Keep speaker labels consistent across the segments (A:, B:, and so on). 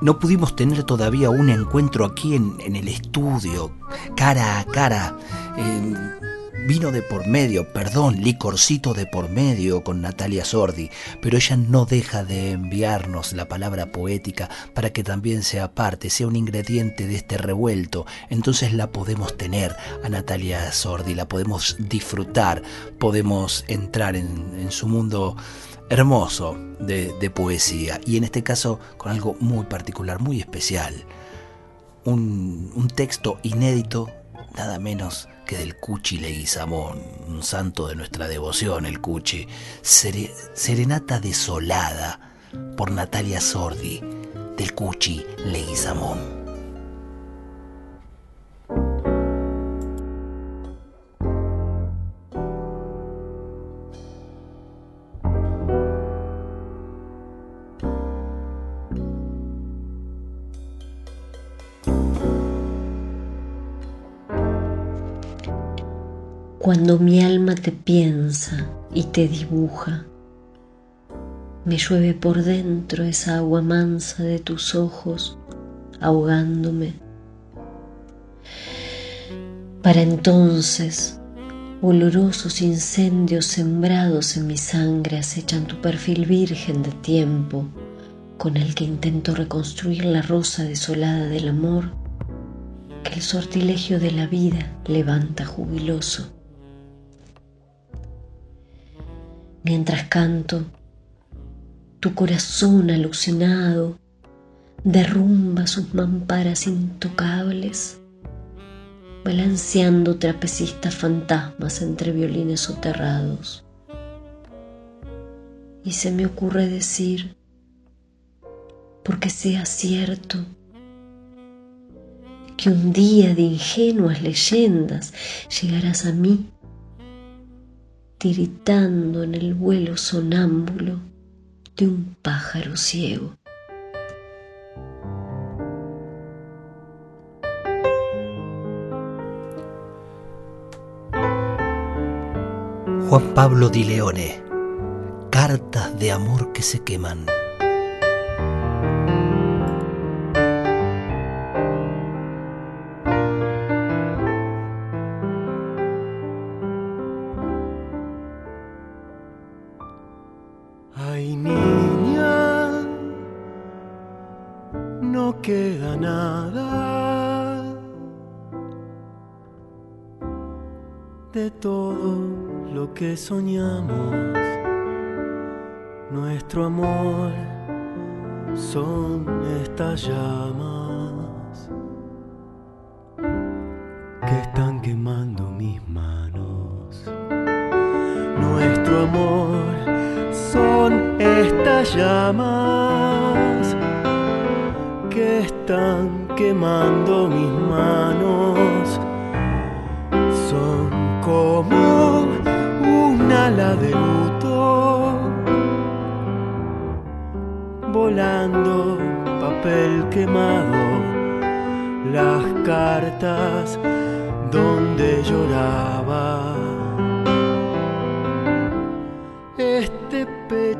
A: No pudimos tener todavía un encuentro aquí en, el estudio, cara a cara. Vino de por medio, perdón, licorcito de por medio con Natalia Sordi, pero ella no deja de enviarnos la palabra poética para que también sea parte, sea un ingrediente de este revuelto. Entonces la podemos tener a Natalia Sordi, la podemos disfrutar, podemos entrar en su mundo hermoso de, poesía y en este caso con algo muy particular, muy especial. Un, texto inédito, nada menos que del Cuchi Leguizamón, un santo de nuestra devoción, el Cuchi. Serenata desolada por Natalia Sordi, del Cuchi Leguizamón.
B: Cuando mi alma te piensa y te dibuja, me llueve por dentro esa agua mansa de tus ojos, ahogándome. Para entonces, olorosos incendios sembrados en mi sangre acechan tu perfil virgen de tiempo, con el que intento reconstruir la rosa desolada del amor que el sortilegio de la vida levanta jubiloso. Mientras canto, tu corazón alucinado derrumba sus mamparas intocables, balanceando trapecistas fantasmas entre violines soterrados. Y se me ocurre decir, porque sea cierto, que un día de ingenuas leyendas llegarás a mí tiritando en el vuelo sonámbulo de un pájaro ciego.
A: Juan Pablo Di Leone, Cartas de amor que se queman.
C: Soñamos, nuestro amor son estas llamas que están quemando mis manos. Nuestro amor son estas llamas que están quemando mis manos. Son como ala de luto, volando papel quemado, las cartas donde lloraba.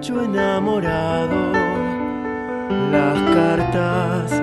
C: Pecho enamorado, las cartas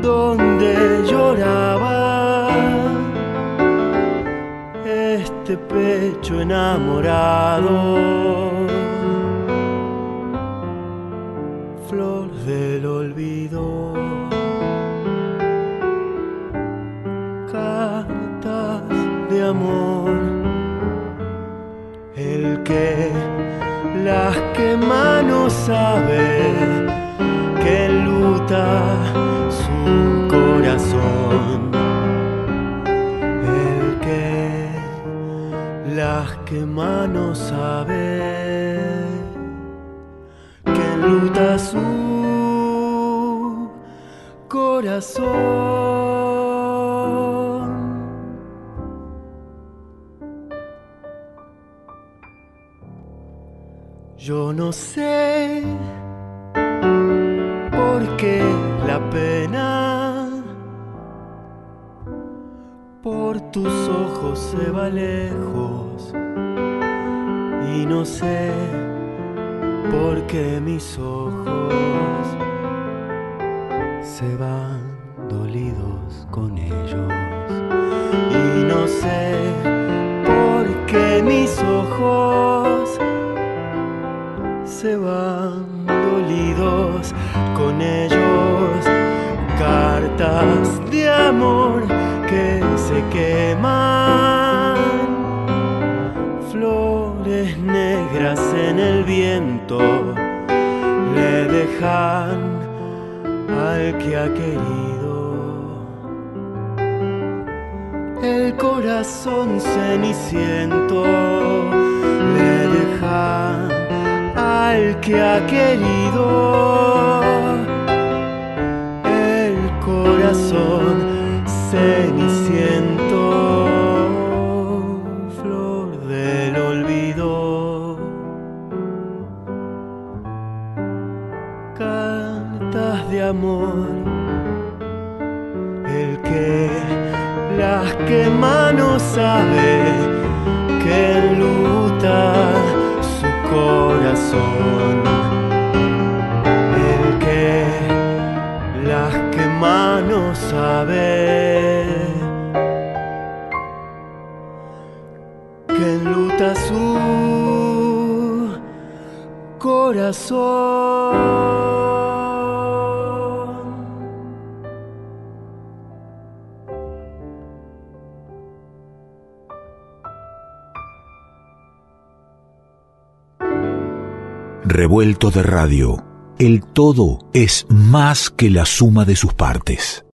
C: donde lloraba este pecho enamorado. Flor del olvido. Cartas de amor. El que las quema no sabe que luta su corazón que mano sabe que luta su corazón. Yo no sé por qué la pena por tus ojos se va lejos y no sé por qué mis ojos se van se van dolidos con ellos cartas de amor que se queman flores negras en el viento le dejan al que ha querido. El corazón ceniciento que ha querido. El corazón ceniciento, flor del olvido. Cartas de amor, el que las quema no sabe que su corazón.
D: Revuelto de radio. El todo es más que la suma de sus partes.